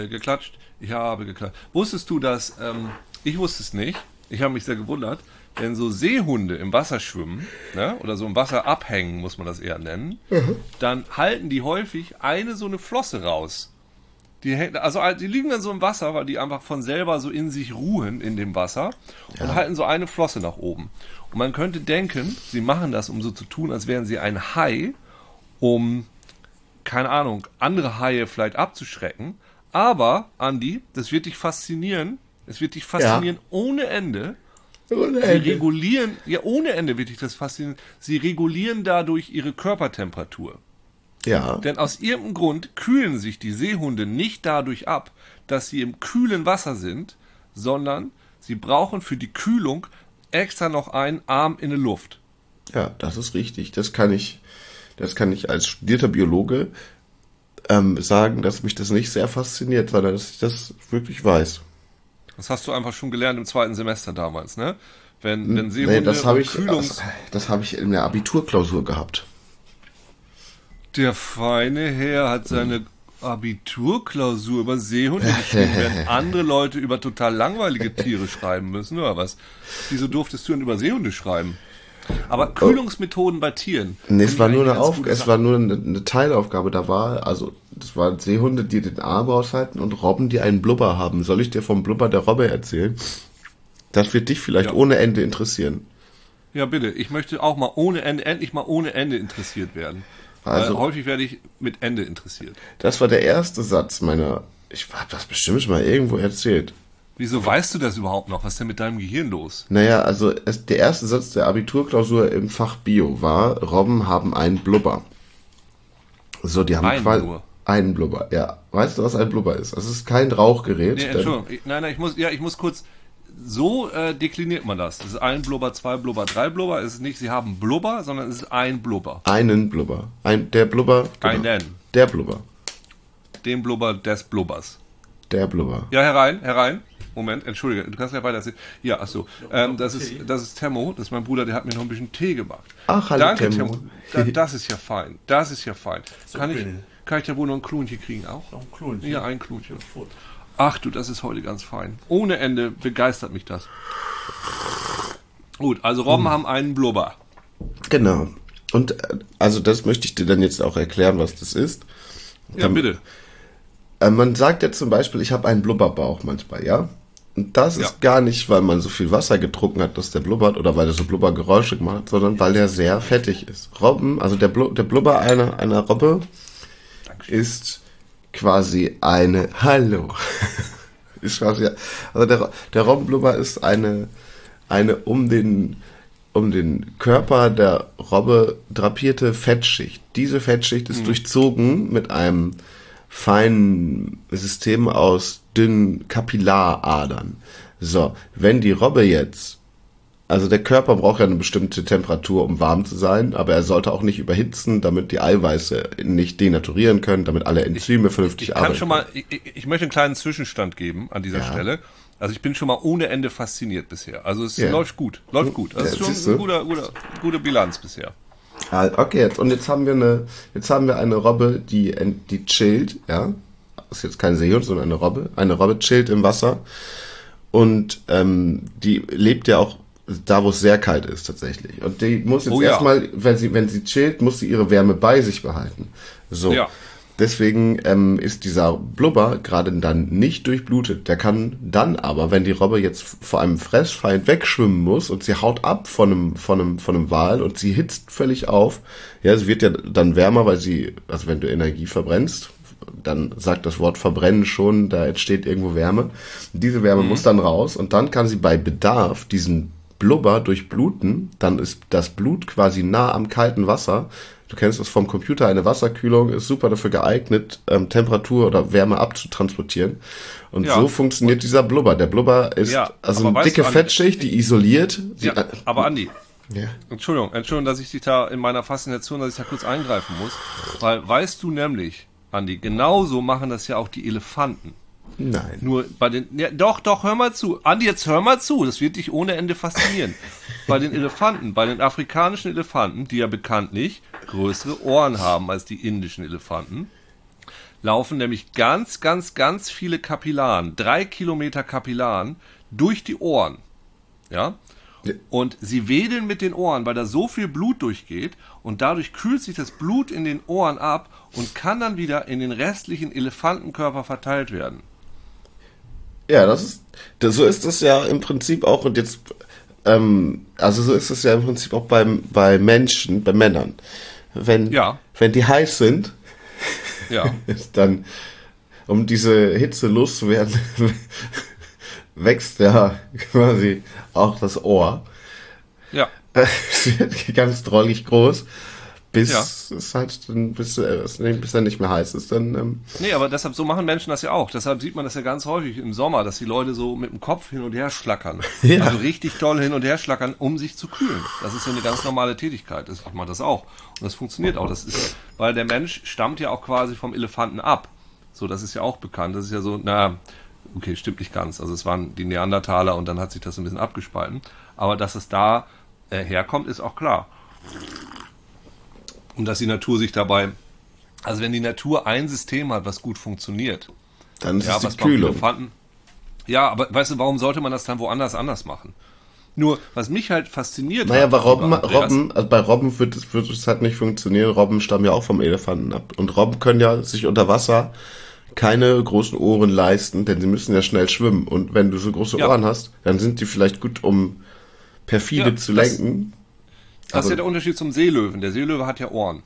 habe geklatscht, ich habe geklatscht. Wusstest du, dass, ähm, ich wusste es nicht, ich habe mich sehr gewundert, wenn so Seehunde im Wasser schwimmen, ne, oder so im Wasser abhängen, muss man das eher nennen, mhm. dann halten die häufig eine so eine Flosse raus. Die, also die liegen dann so im Wasser, weil die einfach von selber so in sich ruhen in dem Wasser ja. und halten so eine Flosse nach oben. Und man könnte denken, sie machen das, um so zu tun, als wären sie ein Hai, um, keine Ahnung, andere Haie vielleicht abzuschrecken. Aber, Andi, das wird dich faszinieren. Es wird dich faszinieren ja. ohne Ende. Ohne Ende. Sie regulieren, ja, ohne Ende wird dich das faszinieren. Sie regulieren dadurch ihre Körpertemperatur. Ja. Denn aus irgendeinem Grund kühlen sich die Seehunde nicht dadurch ab, dass sie im kühlen Wasser sind, sondern sie brauchen für die Kühlung extra noch einen Arm in der Luft. Ja, das ist richtig. Das kann ich, das kann ich als studierter Biologe ähm, sagen, dass mich das nicht sehr fasziniert, sondern dass ich das wirklich weiß. Das hast du einfach schon gelernt im zweiten Semester damals, ne? Wenn, wenn Seehunde nee, das habe ich, Kühlungs das, das habe ich in der Abiturklausur gehabt. Der feine Herr hat seine Abiturklausur über Seehunde geschrieben, während andere Leute über total langweilige Tiere schreiben müssen, oder was? Wieso durftest du denn über Seehunde schreiben? Aber Kühlungsmethoden bei Tieren. Nee, es war nur eine Auf es war nur eine, eine, Teilaufgabe. Da war, also, das waren Seehunde, die den Arm aushalten und Robben, die einen Blubber haben. Soll ich dir vom Blubber der Robbe erzählen? Das wird dich vielleicht ja. ohne Ende interessieren. Ja, bitte. Ich möchte auch mal ohne Ende, endlich mal ohne Ende interessiert werden. Also, Weil häufig werde ich mit Ende interessiert. Das war der erste Satz meiner. Ich habe das bestimmt schon mal irgendwo erzählt. Wieso weißt du das überhaupt noch? Was ist denn mit deinem Gehirn los? Naja, also es, der erste Satz der Abiturklausur im Fach Bio war, Robben haben einen Blubber. So, die haben einen Blubber. Einen Blubber, ja. Weißt du, was ein Blubber ist? Das ist kein Rauchgerät. Nee, Entschuldigung. Ich, nein, nein, ich muss, ja, ich muss kurz, so äh, dekliniert man das. Es ist ein Blubber, zwei Blubber, drei Blubber. Es ist nicht, sie haben Blubber, sondern es ist ein Blubber. Einen Blubber. Ein, der Blubber. Genau. Einen. Der Blubber. Den Blubber des Blubbers. Der Blubber. Ja, herein, herein. Moment, entschuldige, du kannst ja weiter sehen. Ja, achso. Ähm, das, ist, das ist Temmo, das ist mein Bruder, der hat mir noch ein bisschen Tee gemacht. Ach, hallo Danke, Temmo. Da, das ist ja fein. Das ist ja fein. Kann ich, kann ich da wohl noch ein Klunchen kriegen auch? Noch ein Klunchen? Ja, ein Klunchen. Ach du, das ist heute ganz fein. Ohne Ende begeistert mich das. Gut, also Robben hm. haben einen Blubber. Genau. Und äh, also das möchte ich dir dann jetzt auch erklären, was das ist. Ja, ähm, bitte. Äh, man sagt ja zum Beispiel, ich habe einen Blubberbauch manchmal, ja? Und das ja. ist gar nicht, weil man so viel Wasser getrunken hat, dass der blubbert oder weil er so Blubbergeräusche gemacht hat, sondern weil der sehr fettig ist. Robben, also der, Blu der Blubber einer, einer Robbe Dankeschön. ist quasi eine Hallo. ist quasi, also der, der Robbenblubber ist eine, eine um den um den Körper der Robbe drapierte Fettschicht. Diese Fettschicht ist mhm. durchzogen mit einem feinen System aus dünnen Kapillaradern. So, wenn die Robbe jetzt, also der Körper braucht ja eine bestimmte Temperatur, um warm zu sein, aber er sollte auch nicht überhitzen, damit die Eiweiße nicht denaturieren können, damit alle Enzyme ich, vernünftig ich arbeiten. Kann schon mal, ich, ich, möchte einen kleinen Zwischenstand geben an dieser ja. Stelle. Also ich bin schon mal ohne Ende fasziniert bisher. Also es ja. läuft gut, läuft gut. Das ja, ist schon eine gute, gute, gute Bilanz bisher. Ah, okay, jetzt, und jetzt haben wir eine, jetzt haben wir eine Robbe, die, die chillt, ja. Das ist jetzt kein Seehund, sondern eine Robbe. Eine Robbe chillt im Wasser. Und ähm, die lebt ja auch da, wo es sehr kalt ist tatsächlich. Und die muss jetzt oh, ja. erstmal, wenn sie, wenn sie chillt, muss sie ihre Wärme bei sich behalten. So. Ja. Deswegen ähm, ist dieser Blubber gerade dann nicht durchblutet. Der kann dann aber, wenn die Robbe jetzt vor einem Fressfeind wegschwimmen muss und sie haut ab von einem, von einem, von einem Wal und sie hitzt völlig auf, ja, sie wird ja dann wärmer, weil sie, also wenn du Energie verbrennst, dann sagt das Wort verbrennen schon, da entsteht irgendwo Wärme. Diese Wärme mhm. muss dann raus und dann kann sie bei Bedarf diesen Blubber durchbluten, dann ist das Blut quasi nah am kalten Wasser Du kennst das vom Computer, eine Wasserkühlung ist super dafür geeignet, ähm, Temperatur oder Wärme abzutransportieren. Und ja. so funktioniert dieser Blubber. Der Blubber ist ja, also eine dicke du, Fettschicht, die isoliert. Ja, äh, aber Andi, ja. Entschuldigung, Entschuldigung, dass ich dich da in meiner Faszination, dass ich da kurz eingreifen muss. Weil weißt du nämlich, Andi, genauso machen das ja auch die Elefanten. Nein. Nur bei den, ja, doch, doch, hör mal zu. Andi, jetzt hör mal zu. Das wird dich ohne Ende faszinieren. bei den Elefanten, bei den afrikanischen Elefanten, die ja bekanntlich größere Ohren haben als die indischen Elefanten, laufen nämlich ganz, ganz, ganz viele Kapillaren, drei Kilometer Kapillaren durch die Ohren. Ja? Und sie wedeln mit den Ohren, weil da so viel Blut durchgeht und dadurch kühlt sich das Blut in den Ohren ab und kann dann wieder in den restlichen Elefantenkörper verteilt werden. Ja, das ist, das, so ist es ja im Prinzip auch und jetzt, ähm, also so ist es ja im Prinzip auch beim, bei Menschen, bei Männern. Wenn, Ja. wenn die heiß sind, Ja. dann, um diese Hitze loszuwerden, wächst ja quasi auch das Ohr. Ja. Es wird ganz drollig groß, bis Ja. es halt dann, bis, äh, bis er nicht mehr heiß ist, dann, ähm, Nee, aber deshalb, so machen Menschen das ja auch. Deshalb sieht man das ja ganz häufig im Sommer, dass die Leute so mit dem Kopf hin und her schlackern. Ja. Also richtig doll hin und her schlackern, um sich zu kühlen. Das ist so eine ganz normale Tätigkeit. Das macht man das auch. Und das funktioniert auch. Das ist, weil der Mensch stammt ja auch quasi vom Elefanten ab. So, das ist ja auch bekannt. Das ist ja so, na, okay, stimmt nicht ganz. Also es waren die Neandertaler und dann hat sich das ein bisschen abgespalten. Aber dass es da äh, herkommt, ist auch klar. Und dass die Natur sich dabei, also wenn die Natur ein System hat, was gut funktioniert, dann ist ja, es die Kühlung. Elefanten. Ja, aber weißt du, warum sollte man das dann woanders anders machen? Nur, was mich halt fasziniert Naja, hat, bei Robben, Robben, also bei Robben wird es, wird es halt nicht funktionieren. Robben stammen ja auch vom Elefanten ab. Und Robben können ja sich unter Wasser keine großen Ohren leisten, denn sie müssen ja schnell schwimmen. Und wenn du so große Ja. Ohren hast, dann sind die vielleicht gut, um perfide Ja, zu lenken. Das ist ja der Unterschied zum Seelöwen. Der Seelöwe hat ja Ohren.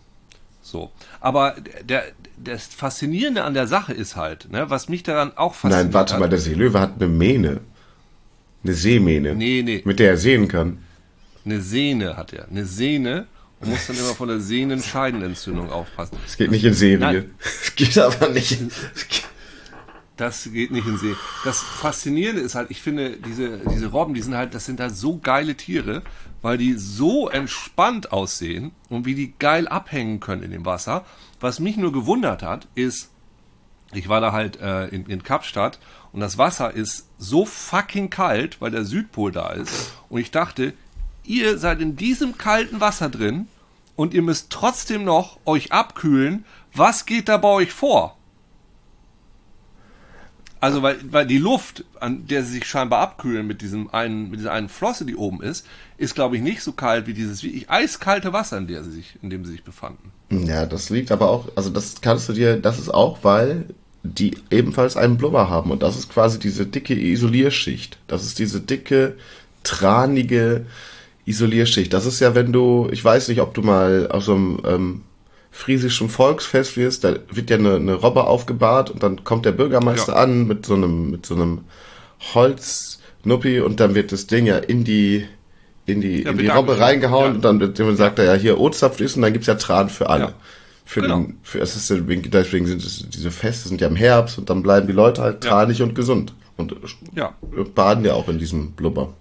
So. Aber der, das Faszinierende an der Sache ist halt, ne, was mich daran auch fasziniert Nein, warte mal, der Seelöwe hat eine Mähne. Eine Seemähne. Nee, nee. Mit der er sehen kann. eine Sehne hat er. Eine Sehne und muss dann immer von der Sehnenscheidenentzündung aufpassen. Es geht nicht in Serie. Es geht aber nicht in, Das geht nicht in See. Das Faszinierende ist halt, ich finde, diese, diese Robben, die sind halt, das sind halt so geile Tiere, weil die so entspannt aussehen und wie die geil abhängen können in dem Wasser. Was mich nur gewundert hat, ist, ich war da halt äh, in, in Kapstadt und das Wasser ist so fucking kalt, weil der Südpol da ist. Und ich dachte, ihr seid in diesem kalten Wasser drin und ihr müsst trotzdem noch euch abkühlen. Was geht da bei euch vor? Also weil, weil die Luft, an der sie sich scheinbar abkühlen mit diesem einen, mit dieser einen Flosse, die oben ist, ist glaube ich nicht so kalt wie dieses wirklich eiskalte Wasser, in der sie sich, in dem sie sich befanden. Ja, das liegt aber auch, also das kannst du dir, das ist auch, weil die ebenfalls einen Blubber haben und das ist quasi diese dicke Isolierschicht. Das ist diese dicke, tranige Isolierschicht. Das ist ja, wenn du, ich weiß nicht, ob du mal auf so einem ähm, friesischen Volksfest wirst, da wird ja eine, eine Robbe aufgebahrt und dann kommt der Bürgermeister Ja. an mit so einem, mit so einem Holznuppi und dann wird das Ding ja in die, in die, Ja, in die Robbe reingehauen Ja. und dann wird jemand sagt er ja hier O-Zapf ist und dann gibt's ja Tran für alle. Für Genau. den, für, es ist, deswegen deswegen sind es, diese Feste sind ja im Herbst und dann bleiben die Leute halt tranig und gesund und Ja. baden ja auch in diesem Blubber.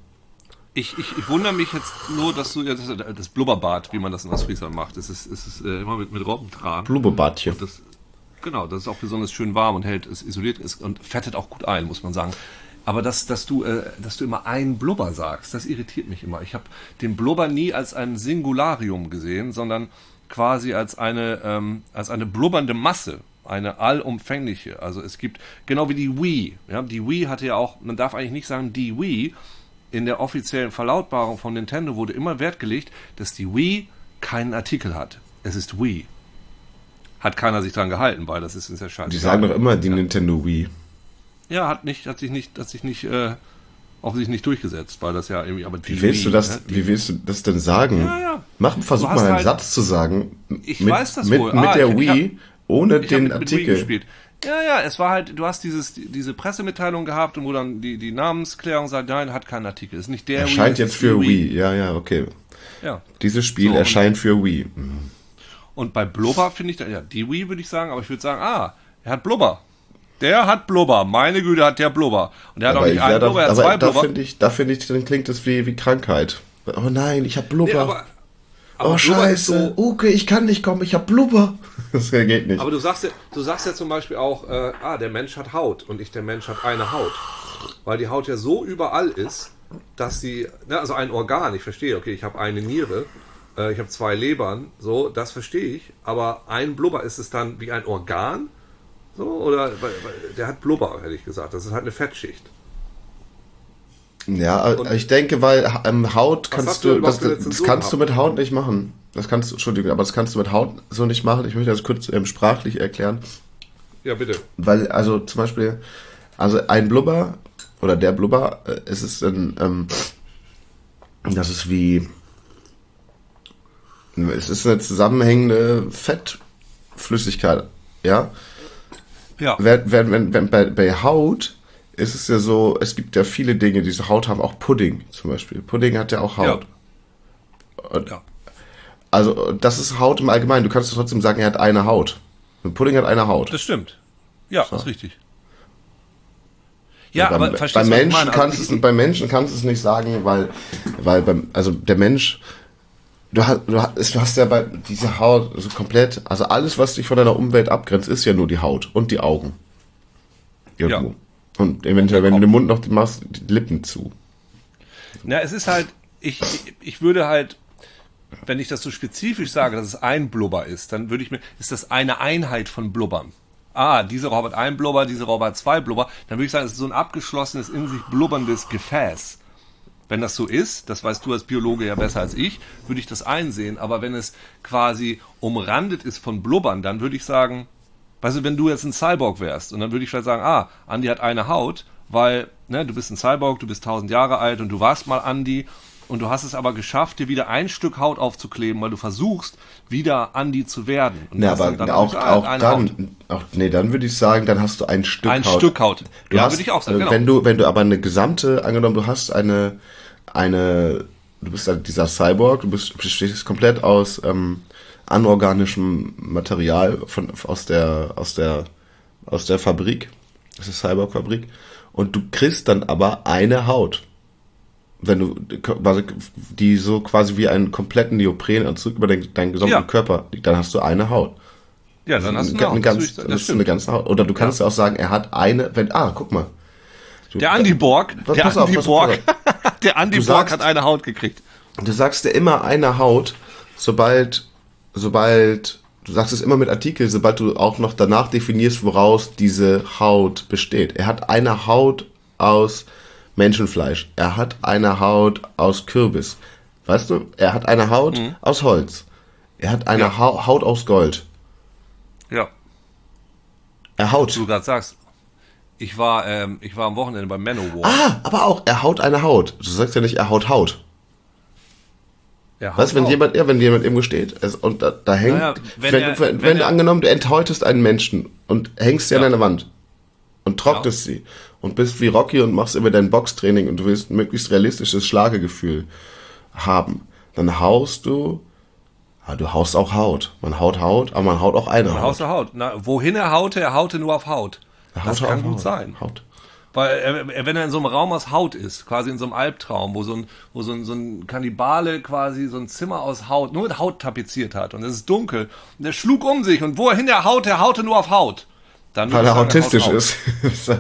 Ich, ich, ich wundere mich jetzt nur, dass du das, das Blubberbad, wie man das in Ostfriesland macht, das ist, es ist äh, immer mit, mit Robbentran. Blubberbadchen. Das, genau, das ist auch besonders schön warm und hält, es isoliert ist und fettet auch gut ein, muss man sagen. Aber dass, dass, du, äh, dass du immer ein Blubber sagst, das irritiert mich immer. Ich habe den Blubber nie als ein Singularium gesehen, sondern quasi als eine, ähm, als eine blubbernde Masse, eine allumfängliche. Also es gibt, genau wie die Wii. Ja, die Wii hatte ja auch, man darf eigentlich nicht sagen die Wii, in der offiziellen Verlautbarung von Nintendo wurde immer Wert gelegt, dass die Wii keinen Artikel hat. Es ist Wii. Hat keiner sich dran gehalten, weil das ist ist ja scheiße. Die sagen doch immer die Nintendo Wii. Ja, hat nicht, hat sich nicht, hat sich nicht, äh, offensichtlich nicht durchgesetzt, weil das ja irgendwie, aber Wie willst du Wii, das, ne, die- wie willst du das denn sagen? Ja, ja. Mach, versuch Du mal einen halt- Satz zu sagen. Ich mit, weiß das mit, wohl. Mit Ah, der ich- ich Wii, ohne Ich hab den mit, mit Wii Artikel. gespielt. Ja, ja, es war halt, du hast dieses, diese Pressemitteilung gehabt, wo dann die, die Namensklärung sagt, nein, hat keinen Artikel. Ist nicht der Erscheint es jetzt für die Wii. Ja, ja, okay. Ja. Dieses Spiel So, und- erscheint für Wii. Und bei Blubber finde ich, ja, die Wii würde ich sagen, aber ich würde sagen, ah, er hat Blubber. Der hat Blubber. Meine Güte, hat der Blubber. Und der hat auch Aber, nicht ich, einen da, Blubber, er hat aber zwei da Blubber. finde ich, da finde ich, dann klingt es wie, wie Krankheit. Oh nein, ich hab Blubber. Nee, aber, aber oh scheiße, so, Uke, ich kann nicht kommen, ich hab Blubber. Das geht nicht. aber du sagst ja, du sagst ja zum Beispiel auch, äh, ah, der Mensch hat Haut und nicht der Mensch hat eine Haut. Weil die Haut ja so überall ist, dass sie, ne, also ein Organ, ich verstehe, okay, ich habe eine Niere, äh, ich habe zwei Lebern, so, das verstehe ich, aber ein Blubber ist es dann wie ein Organ So, oder weil, weil der hat Blubber, hätte ich gesagt. Das ist halt eine Fettschicht. Ja, Und- ich denke, weil ähm, Haut kannst du das, das kannst du mit Haut nicht machen. Das kannst du, Entschuldigung, aber das kannst du mit Haut so nicht machen. Ich möchte das kurz ähm, sprachlich erklären. Ja, bitte. Weil, also zum Beispiel, also ein Blubber oder der Blubber, äh, es ist ein, ähm, das ist wie, es ist eine zusammenhängende Fettflüssigkeit, ja. Ja. Wenn, wenn, wenn, wenn bei, bei Haut ist es ja so, es gibt ja viele Dinge, die so Haut haben, auch Pudding zum Beispiel. Pudding hat ja auch Haut. Und, ja. Also das ist Haut im Allgemeinen. Du kannst trotzdem sagen, er hat eine Haut. Ein Pudding hat eine Haut. Das stimmt. Ja, das ist richtig. Ja, beim, aber bei verstehst ich Menschen? Also kannst es, bei Menschen kannst du es nicht sagen, weil, weil beim, also der Mensch, du hast, du hast, du hast ja bei diese Haut so komplett, also alles, was dich von deiner Umwelt abgrenzt, ist ja nur die Haut und die Augen. Irgendwo. Ja. Und eventuell, wenn du den Mund noch machst, die Lippen zu. Na, es ist halt, ich, ich- würde halt, wenn ich das so spezifisch sage, dass es ein Blubber ist, dann würde ich mir, ist das eine Einheit von Blubbern. Ah, diese Robbe hat ein Blubber, diese Robbe hat zwei Blubber, dann würde ich sagen, es ist so ein abgeschlossenes, in sich blubberndes Gefäß. Wenn das so ist, das weißt du als Biologe ja besser als ich, würde ich das einsehen. Aber wenn es quasi umrandet ist von Blubbern, dann würde ich sagen, weißt du, wenn du jetzt ein Cyborg wärst und dann würde ich vielleicht sagen, ah, Andi hat eine Haut, weil ne, du bist ein Cyborg, du bist 1000 Jahre alt und du warst mal Andi und du hast es aber geschafft, dir wieder ein Stück Haut aufzukleben, weil du versuchst, wieder Andi zu werden. Und Ja, aber dann auch, ah, auch dann, Haut. auch, nee, dann würde ich sagen, dann hast du ein Stück Ein Haut. Stück Haut. Du ja, hast, würde ich auch sagen, äh, genau. Wenn du, wenn du aber eine gesamte, angenommen, du hast eine, eine, du bist halt dieser Cyborg, du bist, bestehst komplett aus ähm, anorganischem Material von, aus der, aus der, aus der Fabrik, das ist Cyborg-Fabrik, und du kriegst dann aber eine Haut. Wenn du, quasi- die so quasi wie einen kompletten Neoprenanzug über den, deinen gesamten Ja. Körper liegt, dann hast du eine Haut. ja, dann hast du Eine eine Haut. ganz, Das, das ist eine ganze Haut. Oder du kannst ja. auch sagen, er hat eine, wenn, ah, guck mal. Du, Der Andi Borg, Pass- der pass auf, Borg, der Andi Du Borg sagst- hat eine Haut gekriegt. Du sagst ja immer eine Haut, sobald, sobald, du sagst es immer mit Artikel, sobald du auch noch danach definierst, woraus diese Haut besteht. Er hat eine Haut aus Menschenfleisch. Er hat eine Haut aus Kürbis. Weißt du? Er hat eine Haut aus Holz. Er hat eine Mhm. Ja. Hau- Haut aus Gold. Ja. Er haut. du gerade sagst, ich war, ähm, ich war am Wochenende beim Manowar. Ah, aber auch, er haut eine Haut. Du sagst ja nicht, er haut Haut. Ja, du, wenn haut jemand, ja, wenn jemand irgendwo steht es, und da, da hängt, Naja, wenn wenn, er- du, wenn, wenn du er- angenommen, du enthäutest einen Menschen und hängst sie Ja. an eine Wand und trocknest sie und bist wie Rocky und machst immer dein Boxtraining und du willst ein möglichst realistisches Schlagegefühl haben, dann haust du, ah, du haust auch Haut. Man haut Haut, aber man haut auch eine Man Haut. haut. Na, wohin er haute, er haute nur auf Haut. Er Das haut kann gut Haut. sein. Haut. Weil er, er, wenn er in so einem Raum aus Haut ist, quasi in so einem Albtraum, wo so ein, wo so ein, so ein Kannibale quasi so ein Zimmer aus Haut, nur mit Haut tapeziert hat und es ist dunkel und er schlug um sich und wohin er haute, er haute nur auf Haut. Dann Weil er autistisch haut ist.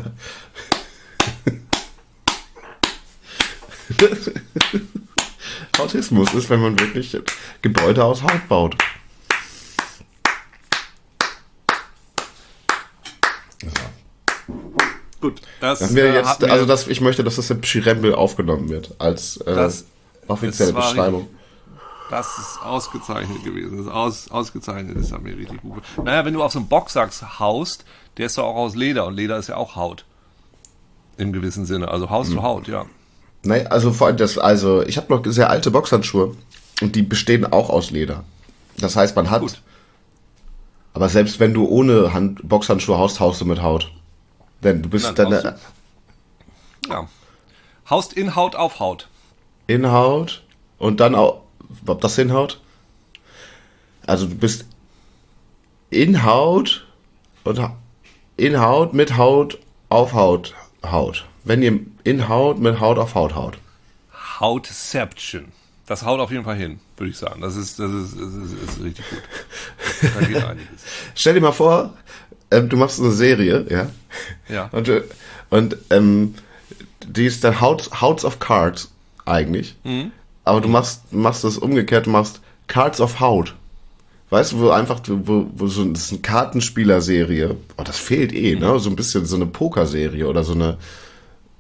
Autismus ist, wenn man wirklich Gebäude aus Haut baut. Gut, das, Haben wir äh, jetzt, wir- also das, ich möchte, dass das im Schirembel aufgenommen wird, als äh, Das- offizielle das Beschreibung. Das ist ausgezeichnet gewesen. Das ist aus, ausgezeichnet, das hat mir richtig gut. Naja, wenn du auf so einem Boxsack haust, der ist doch auch aus Leder und Leder ist ja auch Haut. Im gewissen Sinne. Also haust Hm. du Haut, ja. Nein, also vor allem das, also ich habe noch sehr alte Boxhandschuhe und die bestehen auch aus Leder. Das heißt, man hat, Gut. aber selbst wenn du ohne Hand, Boxhandschuhe haust, haust du mit Haut. Denn du bist Dann dann haust Ja. Haust in Haut auf Haut. in Haut und dann auch, ob das hinhaut? Also du bist in Haut und in Haut mit Haut auf Haut, Haut. Wenn ihr in Haut mit Haut auf Haut haut. Hautception. Das haut auf jeden Fall hin, würde ich sagen. Das ist, das ist, das ist, ist richtig gut. Da geht einiges. Stell dir mal vor, ähm, du machst eine Serie, ja? Ja. Und, äh, und ähm, die ist dann House, House of Cards eigentlich. Aber du machst, machst das umgekehrt, du machst Cards of Haut. Weißt du, wo einfach, wo, wo so das ist eine Kartenspielerserie, oh, das fehlt eh, ne? So ein bisschen so eine Pokerserie oder so eine,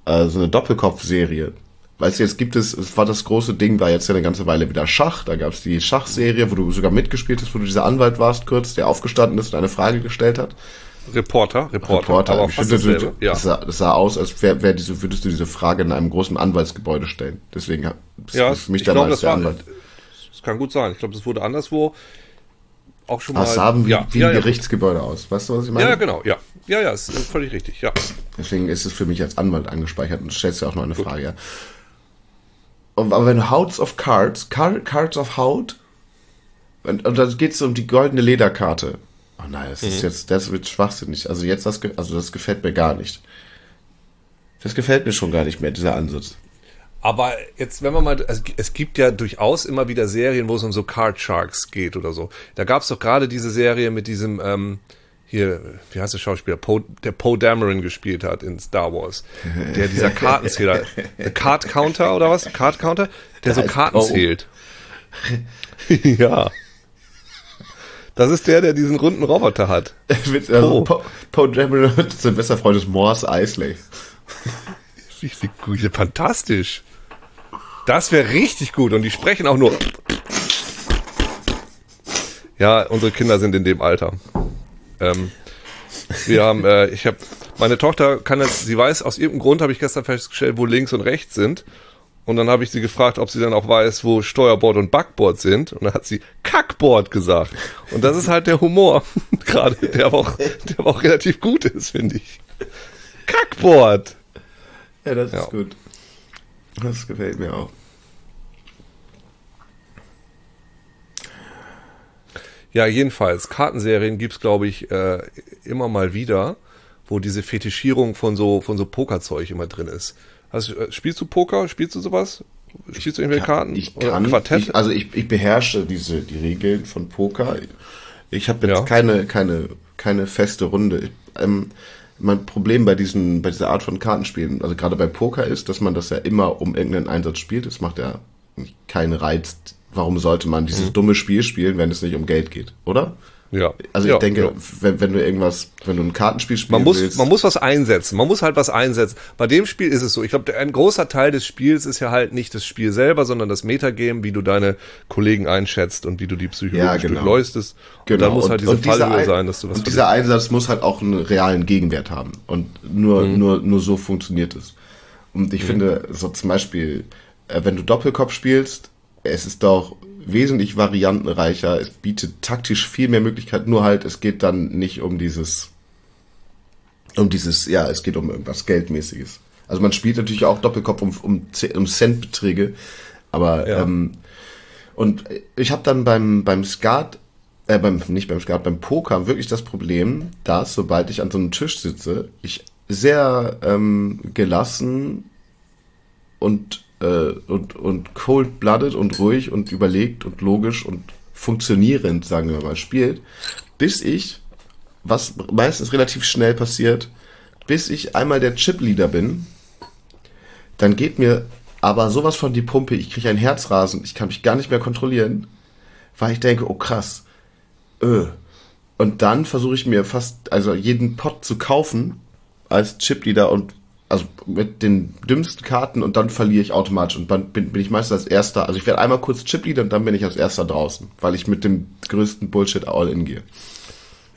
äh, so eine Doppelkopfserie. Weißt du, jetzt gibt es, es war das große Ding, war jetzt ja eine ganze Weile wieder Schach. Da gab es die Schachserie, wo du sogar mitgespielt hast, wo du dieser Anwalt warst kurz, der aufgestanden ist und eine Frage gestellt hat. Reporter, Reporter. Reporter. Aber fast dasselbe. das, sah, das sah aus, als wär, wär diese, würdest du diese Frage in einem großen Anwaltsgebäude stellen. Deswegen ist ja, für mich damals der war, Anwalt. das kann gut sein. Ich glaube, das wurde anderswo auch schon mal. Das sah wie, ja, wie ja, ein ja. Gerichtsgebäude aus. Weißt du, was ich meine? Ja, genau, ja. Ja, ja, ist äh, völlig richtig, ja. Deswegen ist es für mich als Anwalt angespeichert und stellst ja auch noch eine Frage, ja. Aber wenn House of Cards, Car Cards of Haut, und, und dann geht es um die goldene Lederkarte. Oh nein, das Mhm. ist jetzt, das wird schwachsinnig. Also jetzt das, also das gefällt mir gar nicht. Das gefällt mir schon gar nicht mehr, dieser Ansatz. Aber jetzt, wenn man mal, also es gibt ja durchaus immer wieder Serien, wo es um so Card Sharks geht oder so. Da gab es doch gerade diese Serie mit diesem, ähm, hier, wie heißt der Schauspieler, Poe, der Poe Dameron gespielt hat in Star Wars. Der dieser Kartenzähler, der Card Counter oder was? Card Counter? Der so heißt Karten Poe. zählt. ja. Das ist der, der diesen runden Roboter hat. Mit, also, Oh. Poe Dameron und sein bester Freund ist Morse Eisley. Fantastisch. Das wäre richtig gut und die sprechen auch nur. Ja, unsere Kinder sind in dem Alter. Ähm, wir haben, äh, ich habe, meine Tochter kann jetzt, sie weiß, aus irgendeinem Grund habe ich gestern festgestellt, wo links und rechts sind. Und dann habe ich sie gefragt, ob sie dann auch weiß, wo Steuerbord und Backbord sind. Und dann hat sie Kackbord gesagt. Und das ist halt der Humor gerade, der aber auch, der aber auch relativ gut ist, finde ich. Kackbord. Ja, das Ja. ist gut. Das gefällt mir auch. Ja, jedenfalls, Kartenserien gibt's glaube ich, äh, immer mal wieder, wo diese Fetischierung von so, von so Pokerzeug immer drin ist. Also, spielst du Poker? Spielst du sowas? Spielst du irgendwelche Karten? Ich kann, Quartett? ich, also ich, ich beherrsche diese die Regeln von Poker. Ich habe jetzt Ja. keine keine keine feste Runde. Ähm, mein Problem bei diesen bei dieser Art von Kartenspielen, also gerade bei Poker ist, dass man das ja immer um irgendeinen Einsatz spielt. Das macht ja keinen Reiz. Warum sollte man dieses Mhm. dumme Spiel spielen, wenn es nicht um Geld geht, oder? ja. Also ja, ich denke, ja. wenn, wenn du irgendwas, wenn du ein Kartenspiel spielst, Man muss, willst, man muss was einsetzen. Man muss halt was einsetzen. Bei dem Spiel ist es so. Ich glaube, ein großer Teil des Spiels ist ja halt nicht das Spiel selber, sondern das Metagame, wie du deine Kollegen einschätzt und wie du die psychologisch Ja, genau. durchleuchtest. Und dann muss halt diese Fallhöhe Ein- sein, dass du was Und dieser Einsatz muss halt auch einen realen Gegenwert haben. Und nur, Mhm. nur, nur so funktioniert es. Und ich finde, so zum Beispiel, äh, wenn du Doppelkopf spielst, es ist doch wesentlich variantenreicher, es bietet taktisch viel mehr Möglichkeiten, nur halt, es geht dann nicht um dieses, um dieses, ja, es geht um irgendwas Geldmäßiges. Also man spielt natürlich auch Doppelkopf um, um, um Centbeträge, aber Ja. ähm, und ich habe dann beim, beim Skat, äh, beim, nicht beim Skat, beim Poker wirklich das Problem, dass sobald ich an so einem Tisch sitze, ich sehr ähm, gelassen und, äh, und, und cold-blooded und ruhig und überlegt und logisch und funktionierend, sagen wir mal, spielt, bis ich, was meistens relativ schnell passiert, bis ich einmal der Chip-Leader bin, dann geht mir aber sowas von die Pumpe, ich kriege ein Herzrasen, ich kann mich gar nicht mehr kontrollieren, weil ich denke, oh krass, öh. Und dann versuche ich mir fast, also jeden Pot zu kaufen als Chipleader und also mit den dümmsten Karten und dann verliere ich automatisch und dann bin, bin ich meistens als erster, also ich werde einmal kurz Chipleader und dann bin ich als erster draußen, weil ich mit dem größten Bullshit all in gehe.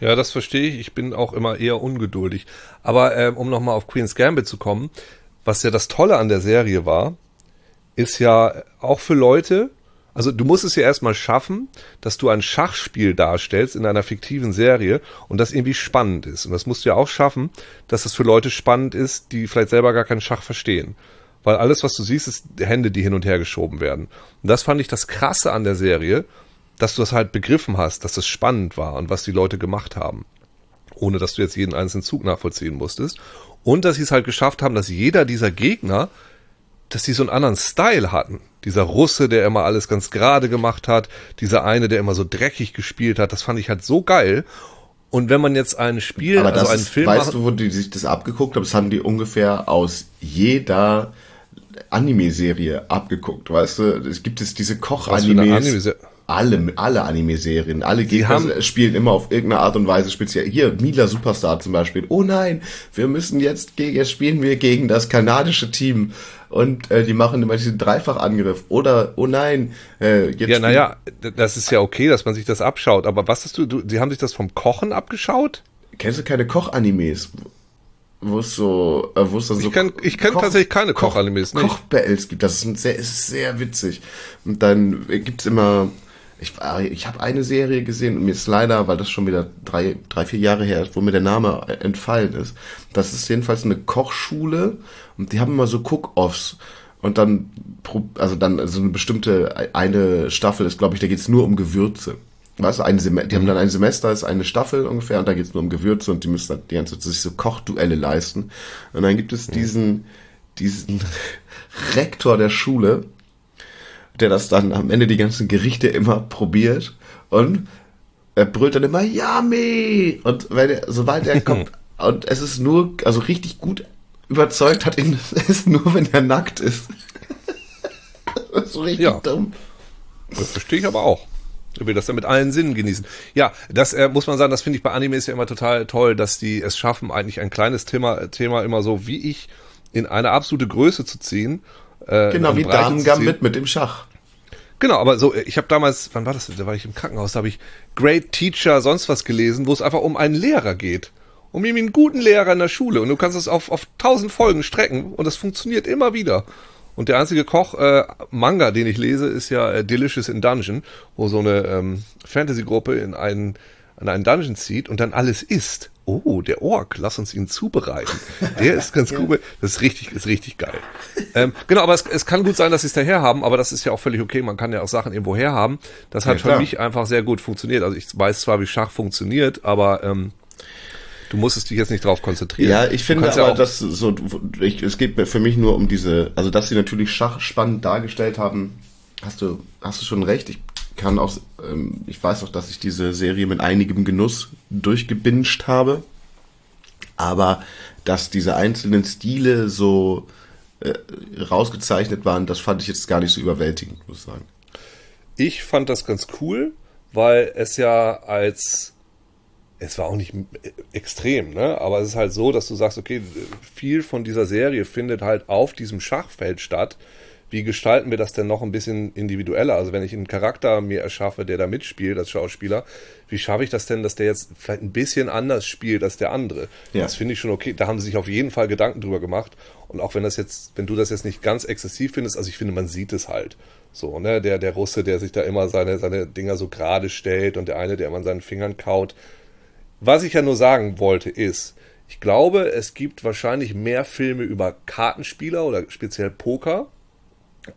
Ja, das verstehe ich. Ich bin auch immer eher ungeduldig. Aber ähm, um nochmal auf Queen's Gambit zu kommen, was ja das Tolle an der Serie war, ist ja auch für Leute, also du musst es ja erstmal schaffen, dass du ein Schachspiel darstellst in einer fiktiven Serie und das irgendwie spannend ist. Und das musst du ja auch schaffen, dass es für Leute spannend ist, die vielleicht selber gar keinen Schach verstehen. Weil alles, was du siehst, ist Hände, die hin und her geschoben werden. Und das fand ich das Krasse an der Serie, dass du das halt begriffen hast, dass es spannend war und was die Leute gemacht haben. Ohne dass du jetzt jeden einzelnen Zug nachvollziehen musstest. Und dass sie es halt geschafft haben, dass jeder dieser Gegner, dass sie so einen anderen Style hatten. Dieser Russe, der immer alles ganz gerade gemacht hat, dieser eine, der immer so dreckig gespielt hat, das fand ich halt so geil. Und wenn man jetzt ein Spiel, Aber also einen ist, Film weißt du, wo die sich das abgeguckt haben? Das haben die ungefähr aus jeder Anime-Serie abgeguckt, weißt du? Es gibt es diese Koch-Animes. Anime alle, alle Anime-Serien, alle Gegner haben- spielen immer auf irgendeine Art und Weise speziell. Hier, Mila Superstar zum Beispiel. Oh nein, wir müssen jetzt gegen, jetzt spielen wir gegen das kanadische Team. Und äh, die machen immer diesen Dreifachangriff. Oder, oh nein, äh, jetzt Ja, naja, das ist ja okay, dass man sich das abschaut. Aber was hast du, du, sie haben sich das vom Kochen abgeschaut? Kennst du keine Koch-Animes? Wo es so, äh, wo es dann so. Ich kenn- ich kenn tatsächlich keine Koch-Animes, nicht. Koch-Battles gibt. Das ist, sehr, ist sehr witzig. Und dann gibt's immer. Ich, ich habe eine Serie gesehen und mir ist leider, weil das schon wieder drei, drei, vier Jahre her ist, wo mir der Name entfallen ist. Das ist jedenfalls eine Kochschule und die haben immer so Cook-Offs. Und dann, also dann, also eine bestimmte, eine Staffel ist, glaube ich, da geht's nur um Gewürze. Weißt du, ein die haben dann ein Semester, ist eine Staffel ungefähr, und da geht's nur um Gewürze und die müssen dann die ganze Zeit sich so Kochduelle leisten. Und dann gibt es diesen, diesen Rektor der Schule, der das dann am Ende die ganzen Gerichte immer probiert und er brüllt dann immer Yummy! Und wenn er, sobald er kommt, und es ist nur, also richtig gut überzeugt hat ihn es nur, wenn er nackt ist. das ist richtig Ja. dumm. Das verstehe ich aber auch. Ich will das dann mit allen Sinnen genießen. Ja, das äh, muss man sagen, das finde ich bei Animes ja immer total toll, dass die es schaffen, eigentlich ein kleines Thema, Thema immer so wie ich in eine absolute Größe zu ziehen. Äh, Genau, wie Breite Damen zu ziehen. Gambit mit dem Schach. Genau, aber so, ich habe damals, wann war das? Da war ich im Krankenhaus, da habe ich Great Teacher, sonst was gelesen, wo es einfach um einen Lehrer geht. Um irgendwie einen guten Lehrer in der Schule. Und du kannst es auf, auf tausend Folgen strecken und das funktioniert immer wieder. Und der einzige Koch, äh, Manga, den ich lese, ist ja äh, Delicious in Dungeon, wo so eine ähm, Fantasy-Gruppe in einen, an einen Dungeon zieht und dann alles isst. Oh, der Ork, lass uns ihn zubereiten. Der ist ganz gut. Das ist richtig, ist richtig geil. Ähm, genau, aber es, es kann gut sein, dass sie es daher haben, aber das ist ja auch völlig okay. Man kann ja auch Sachen irgendwo her haben. Das hat Ja, für klar. mich einfach sehr gut funktioniert. Also ich weiß zwar, wie Schach funktioniert, aber ähm, du musstest dich jetzt nicht drauf konzentrieren. Ja, ich finde aber, ja auch, dass so, ich, es geht für mich nur um diese, also dass sie natürlich Schach spannend dargestellt haben, hast du, hast du schon recht. Ich kann auch, ähm, ich weiß auch, dass ich diese Serie mit einigem Genuss durchgebinged habe, aber dass diese einzelnen Stile so äh, rausgezeichnet waren, das fand ich jetzt gar nicht so überwältigend, muss ich sagen. Ich fand das ganz cool, weil es ja als es war auch nicht äh, extrem, ne? Aber es ist halt so, dass du sagst, okay, viel von dieser Serie findet halt auf diesem Schachfeld statt. Wie gestalten wir das denn noch ein bisschen individueller? Also wenn ich einen Charakter mir erschaffe, der da mitspielt als Schauspieler, wie schaffe ich das denn, dass der jetzt vielleicht ein bisschen anders spielt als der andere? Ja. Das finde ich schon okay. Da haben sie sich auf jeden Fall Gedanken drüber gemacht. Und auch wenn das jetzt, wenn du das jetzt nicht ganz exzessiv findest, also ich finde, man sieht es halt. So, ne, der, der Russe, der sich da immer seine, seine Dinger so gerade stellt und der eine, der immer an seinen Fingern kaut. Was ich ja nur sagen wollte, ist, ich glaube, es gibt wahrscheinlich mehr Filme über Kartenspieler oder speziell Poker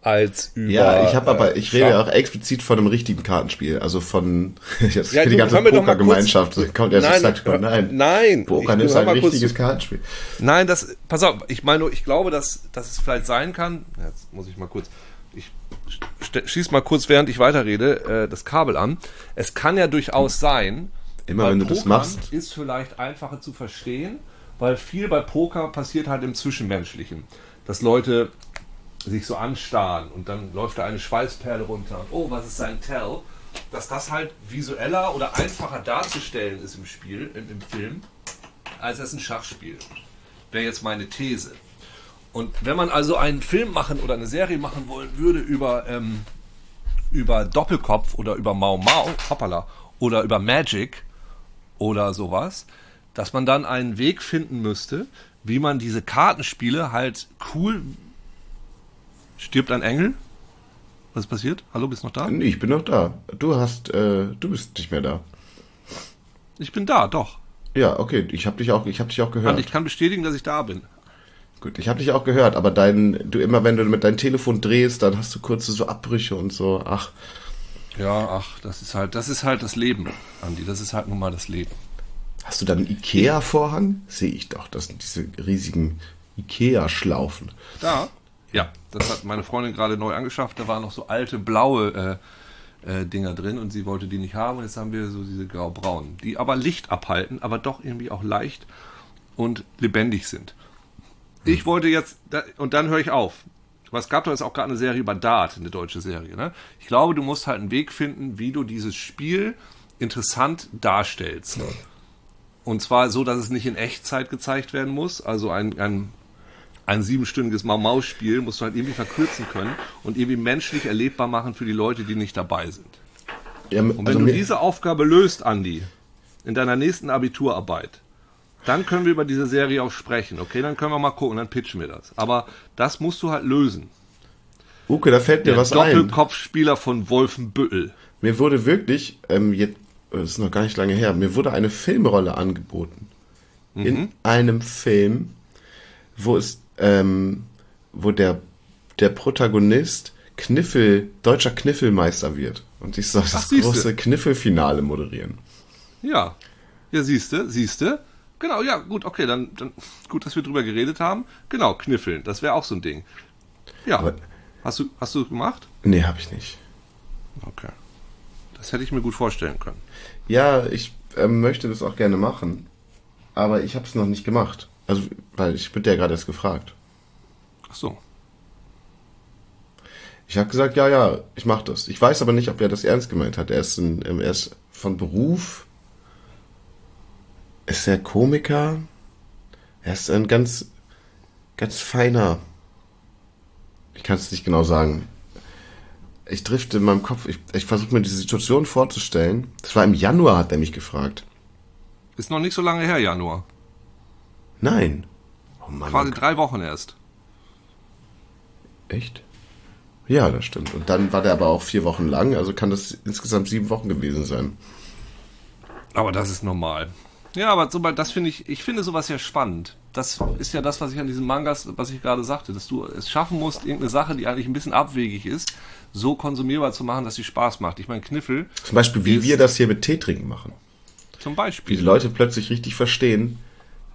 als über. Ja, ich habe aber, äh, ich rede Schach. auch explizit von einem richtigen Kartenspiel, also von jetzt Ja, die ganze Pokergemeinschaft. Kommt erst Nein, sagt, nein, nein, Poker ich- ist hör ein zu. Kartenspiel. Nein, das, pass auf, ich meine, nur, ich glaube, dass, dass es vielleicht sein kann, ja, jetzt muss ich mal kurz, ich schieß mal kurz, während ich weiterrede, äh, das Kabel an. Es kann ja durchaus sein, Immer wenn du das Pokern machst. ist vielleicht einfacher zu verstehen, weil viel bei Poker passiert halt im Zwischenmenschlichen, dass Leute sich so anstarren und dann läuft da eine Schweißperle runter. Oh, was ist sein Tell? Dass das halt visueller oder einfacher darzustellen ist im Spiel, im, im Film, als es ein Schachspiel. Wäre jetzt meine These. Und wenn man also einen Film machen oder eine Serie machen wollen würde über, ähm, über Doppelkopf oder über Mau Mau, hoppala, oder über Magic oder sowas, dass man dann einen Weg finden müsste, wie man diese Kartenspiele halt cool. Stirbt ein Engel? Was ist passiert? Hallo, bist du noch da? Nee, ich bin noch da. Du hast, äh, du bist nicht mehr da. Ich bin da, doch. Ja, okay, ich habe dich auch, ich habe dich auch gehört. Und ich kann bestätigen, dass ich da bin. Gut, ich habe dich auch gehört, aber dein, du immer, wenn du mit deinem Telefon drehst, dann hast du kurze so Abbrüche und so. Ach, Ja, ach, das ist halt, das ist halt das Leben, Andi. Das ist halt nun mal das Leben. hast du dann einen Ikea-Vorhang? Sehe ich doch, das sind diese riesigen Ikea-Schlaufen. Da? Ja, das hat meine Freundin gerade neu angeschafft. Da waren noch so alte blaue äh, äh, Dinger drin und sie wollte die nicht haben. Und jetzt haben wir so diese grau-braunen, die aber Licht abhalten, aber doch irgendwie auch leicht und lebendig sind. Ich wollte jetzt, und dann höre ich auf. Aber es gab doch jetzt auch gerade eine Serie über Dart, eine deutsche Serie. Ne? Ich glaube, du musst halt einen Weg finden, wie du dieses Spiel interessant darstellst. Und zwar so, dass es nicht in Echtzeit gezeigt werden muss. Also ein, ein, ein siebenstündiges Mau-Maus-Spiel musst du halt irgendwie verkürzen können und irgendwie menschlich erlebbar machen für die Leute, die nicht dabei sind. Ja, Und wenn also du diese Aufgabe löst, Andi, in deiner nächsten Abiturarbeit, dann können wir über diese Serie auch sprechen. Okay, dann können wir mal gucken, dann pitchen wir das. Aber das musst du halt lösen. Uke, da fällt mir Der was ein. Doppelkopfspieler von Wolfenbüttel. Mir wurde wirklich, ähm, jetzt, das ist noch gar nicht lange her, mir wurde eine Filmrolle angeboten. In einem Film, wo es, ähm, wo der, der Protagonist Kniffel, deutscher Kniffelmeister wird. Und ich soll das siehste. große Kniffelfinale moderieren. Ja. Ja, siehste, siehste. Genau, ja, gut, okay, dann, dann gut, dass wir drüber geredet haben. Genau, kniffeln, das wäre auch so ein Ding. Ja. Aber- hast du hast du gemacht? Nee, habe ich nicht. Okay. Das hätte ich mir gut vorstellen können. Ja, ich ähm, möchte das auch gerne machen, aber ich habe es noch nicht gemacht. Also, weil ich bin ja gerade erst gefragt. Ach so. Ich habe gesagt, ja, ja, ich mache das. Ich weiß aber nicht, ob er das ernst gemeint hat. Er ist, ein, ähm, er ist von Beruf, ist er Komiker. Er ist ein ganz, ganz feiner. Ich kann es nicht genau sagen. Ich drifte in meinem Kopf. Ich, ich versuche mir diese Situation vorzustellen. Das war im Januar, hat er mich gefragt. Ist noch nicht so lange her, Januar. Nein. Oh Mann. Quasi drei Wochen erst. Echt? Ja, das stimmt. Und dann war der aber auch vier Wochen lang, also kann das insgesamt sieben Wochen gewesen sein. Aber das ist normal. Ja, aber so, das finde ich, ich finde sowas ja spannend. Das ist ja das, was ich an diesen Mangas, was ich gerade sagte, dass du es schaffen musst, irgendeine Sache, die eigentlich ein bisschen abwegig ist, so konsumierbar zu machen, dass sie Spaß macht. Ich meine, Kniffel Zum Beispiel, wie Ist- wir das hier mit Tee trinken machen. zum Wie die Beispiel. Leute plötzlich richtig verstehen.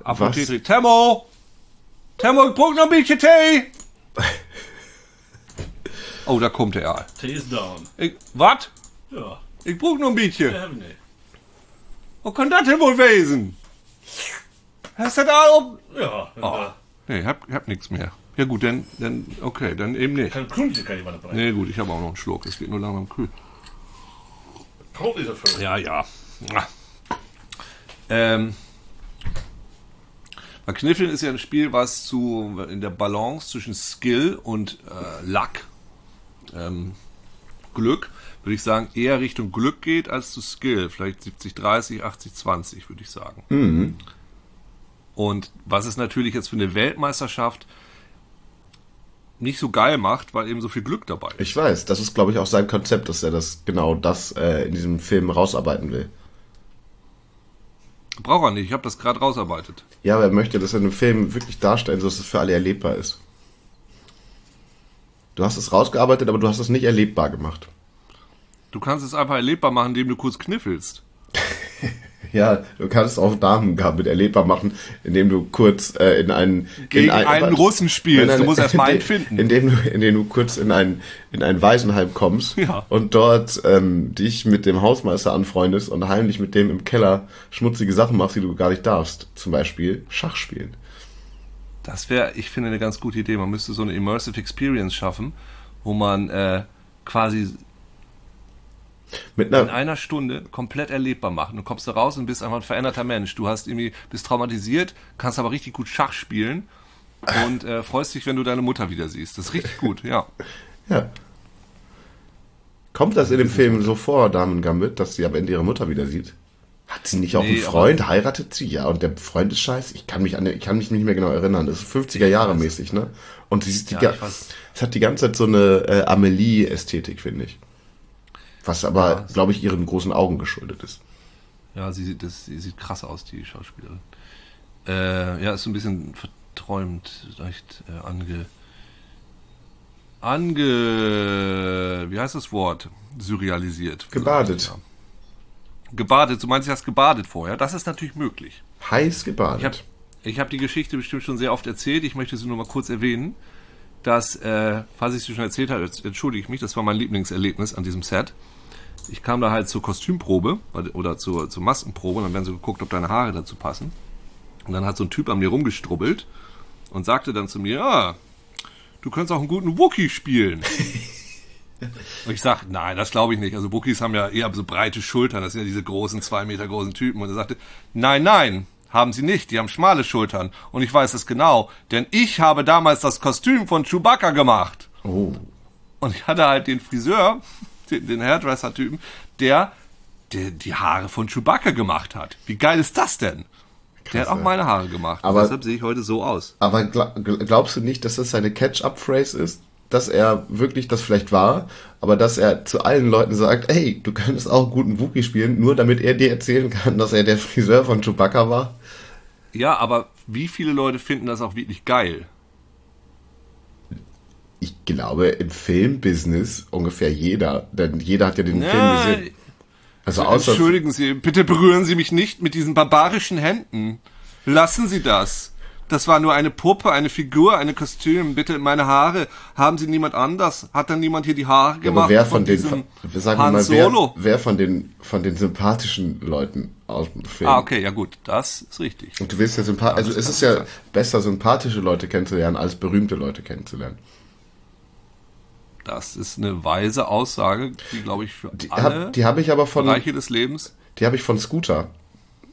Apotheke. Temmo! Temmo, ich brauch noch ein bisschen Tee! Oh, da kommt er. Tee is down. Ich, was? Ja, Ich brauch noch ein bisschen. vi nu. Wo kann das denn wohl wesen? Hast du da oben? Ja, Oh. Nee, ich hab, ich hab nichts mehr. Ja gut, dann, dann, okay, dann eben nicht. kan klunke kan je vara på det. Nee, gut, ich habe auch noch einen Schluck. Es geht nur langsam kühl. Kolla så för. Ja, ja. Ah. Ähm, weil Kniffeln ist ja ein Spiel, was zu in der Balance zwischen Skill und äh, Luck, ähm, Glück, würde ich sagen, eher Richtung Glück geht als zu Skill. Vielleicht 70, 30, 80, 20, würde ich sagen. Und was es natürlich jetzt für eine Weltmeisterschaft nicht so geil macht, weil eben so viel Glück dabei ist. Ich weiß, das ist, glaube ich, auch sein Konzept, dass er das genau das äh, in diesem Film rausarbeiten will. Braucht er nicht, ich habe das gerade rausarbeitet. Ja, aber er möchte das in einem Film wirklich darstellen, sodass es für alle erlebbar ist. Du hast es rausgearbeitet, aber du hast es nicht erlebbar gemacht. Du kannst es einfach erlebbar machen, indem du kurz kniffelst. Ja, du kannst auch Damen-Gambit erlebbar machen, indem du kurz äh, in einen Gegen in ein, einen Russen spielst. Nein, Du musst erst mal einen finden. Indem du, indem du kurz in ein, in ein Waisenheim kommst Ja. und dort ähm, dich mit dem Hausmeister anfreundest und heimlich mit dem im Keller schmutzige Sachen machst, die du gar nicht darfst. Zum Beispiel Schach spielen. Das wäre, ich finde, eine ganz gute Idee. Man müsste so eine Immersive Experience schaffen, wo man äh, quasi Mit in einer, einer Stunde komplett erlebbar macht. Du kommst da raus und bist einfach ein veränderter Mensch. Du hast irgendwie, bist traumatisiert, kannst aber richtig gut Schach spielen und äh, freust dich, wenn du deine Mutter wieder siehst. Das ist richtig gut, ja. ja. Kommt das in dem Film so vor, Damen Gambit, dass sie am Ende ihre Mutter wieder sieht? Hat sie nicht auch Nee, einen Freund? Heiratet sie? Ja, und der Freund ist scheiße. Ich kann mich an, ich kann mich nicht mehr genau erinnern. Das ist 50er Jahre mäßig, ne? Und sie ist die, Ja, es hat die ganze Zeit so eine äh, Amelie-Ästhetik, finde ich. Was aber, Ja, glaube ich, ihren großen Augen geschuldet ist. Ja, sie sieht, das, sie sieht krass aus, die Schauspielerin. Äh, ja, ist so ein bisschen verträumt, leicht äh, ange. Ange. Wie heißt das Wort? Surrealisiert. Gebadet. Ja. Gebadet, du meinst, du hast gebadet vorher? Das ist natürlich möglich. Heiß gebadet. Ich habe hab die Geschichte bestimmt schon sehr oft erzählt. Ich möchte sie nur mal kurz erwähnen, dass, äh, falls ich sie schon erzählt habe, entschuldige ich mich, das war mein Lieblingserlebnis an diesem Set. Ich kam da halt zur Kostümprobe oder zur, zur Maskenprobe und dann werden so geguckt, ob deine Haare dazu passen. Und dann hat so ein Typ an mir rumgestrubbelt und sagte dann zu mir, ah, du könntest auch einen guten Wookie spielen. Und ich sag, nein, das glaube ich nicht. Also Wookies haben ja eher so breite Schultern, das sind ja diese großen, zwei Meter großen Typen. Und er sagte, nein, nein, haben sie nicht, die haben schmale Schultern. Und ich weiß es genau, denn ich habe damals das Kostüm von Chewbacca gemacht. Oh. Und ich hatte halt den Friseur, den, den Hairdresser-Typen, der, der die Haare von Chewbacca gemacht hat. Wie geil ist das denn? der hat auch meine Haare gemacht. Aber- Und deshalb sehe ich heute so aus. Aber gla- gl- glaubst du nicht, dass das seine Catch-up-Phrase ist? Dass er wirklich das vielleicht war, aber dass er zu allen Leuten sagt, ey, du könntest auch einen guten Wookie spielen, nur damit er dir erzählen kann, dass er der Friseur von Chewbacca war? Ja, aber wie viele Leute finden das auch wirklich geil? Ich glaube, im Filmbusiness ungefähr jeder, denn jeder hat ja den Film Ja, gesehen. Also außer Entschuldigen Sie, bitte berühren Sie mich nicht mit diesen barbarischen Händen. Lassen Sie das. Das war nur eine Puppe, eine Figur, eine Kostüm. Bitte meine Haare. Haben Sie niemand anders? Hat dann niemand hier die Haare Ja, gemacht? aber wer von den, von, sagen wir Han mal, wer, wer von den, von den sympathischen Leuten aus dem Film? Ah, okay, ja gut, das ist richtig. Und du willst ja sympathisch, also es ist ja besser, sympathische Leute kennenzulernen, als berühmte Leute kennenzulernen. Das ist eine weise Aussage, die glaube ich für Die alle habe die hab ich aber von, Bereiche des Lebens. die habe ich von Scooter.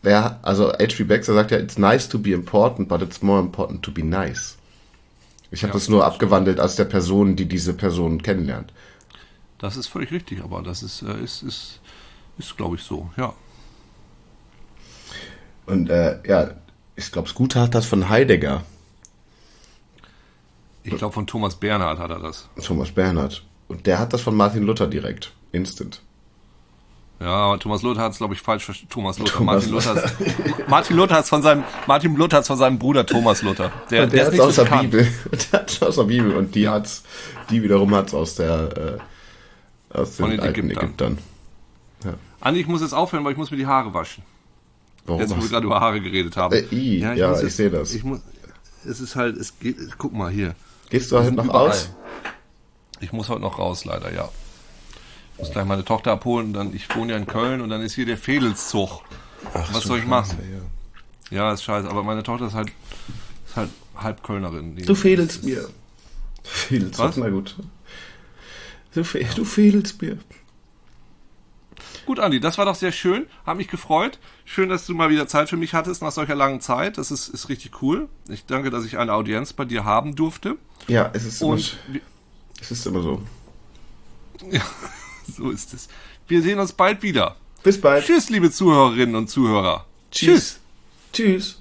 Der, also H.P. Baxter sagt ja, it's nice to be important, but it's more important to be nice. Ich habe Ja, das nur abgewandelt als der Person, die diese Person kennenlernt. Das ist völlig richtig, aber das ist, äh, ist, ist, ist glaube ich so, ja. Und äh, ja, ich glaube, Scooter hat das von Heidegger, Ich glaube, von Thomas Bernhard hat er das. Thomas Bernhard. Und der hat das von Martin Luther direkt. Instant. Ja, aber Thomas Luther hat es, glaube ich, falsch verstanden. Thomas Luther. Thomas Martin Luther, hat's- Martin Luther hat es von seinem Martin Luther hat's von seinem Bruder Thomas Luther. Der, Und der, ist hat's aus der bekannt. Bibel. Der hat's aus der Bibel und die hat's, die wiederum hat's aus der äh, aus den, Von den alten Ägyptern. Ägyptern. Andi, ich muss jetzt aufhören, weil ich muss mir die Haare waschen. Warum? Jetzt, wo wir gerade über Haare geredet haben. Äh, i, ja, ich jetzt- seh das. Ich muss, es ist halt, es geht, guck mal hier. Gehst du heute sind noch überall. aus? Ich muss heute noch raus, leider, ja. Ich muss gleich meine Tochter abholen, dann, ich wohne ja in Köln und dann ist hier der Fedelszug. Was so soll ich scheiße, machen? ja. Ja, ist scheiße, aber meine Tochter ist halt, ist halt halb Kölnerin. Du fehlst mir. Fehlst, Was? na gut. Du, fe du fehlst mir. Gut, Andi, das war doch sehr schön. Hat mich gefreut. Schön, dass du mal wieder Zeit für mich hattest nach solcher langen Zeit. Das ist, ist richtig cool. Ich danke, dass ich eine Audienz bei dir haben durfte. Ja, es ist, immer, Und es ist immer so. so ist es. Wir sehen uns bald wieder. Bis bald. Tschüss, liebe Zuhörerinnen und Zuhörer. Tschüss. Tschüss.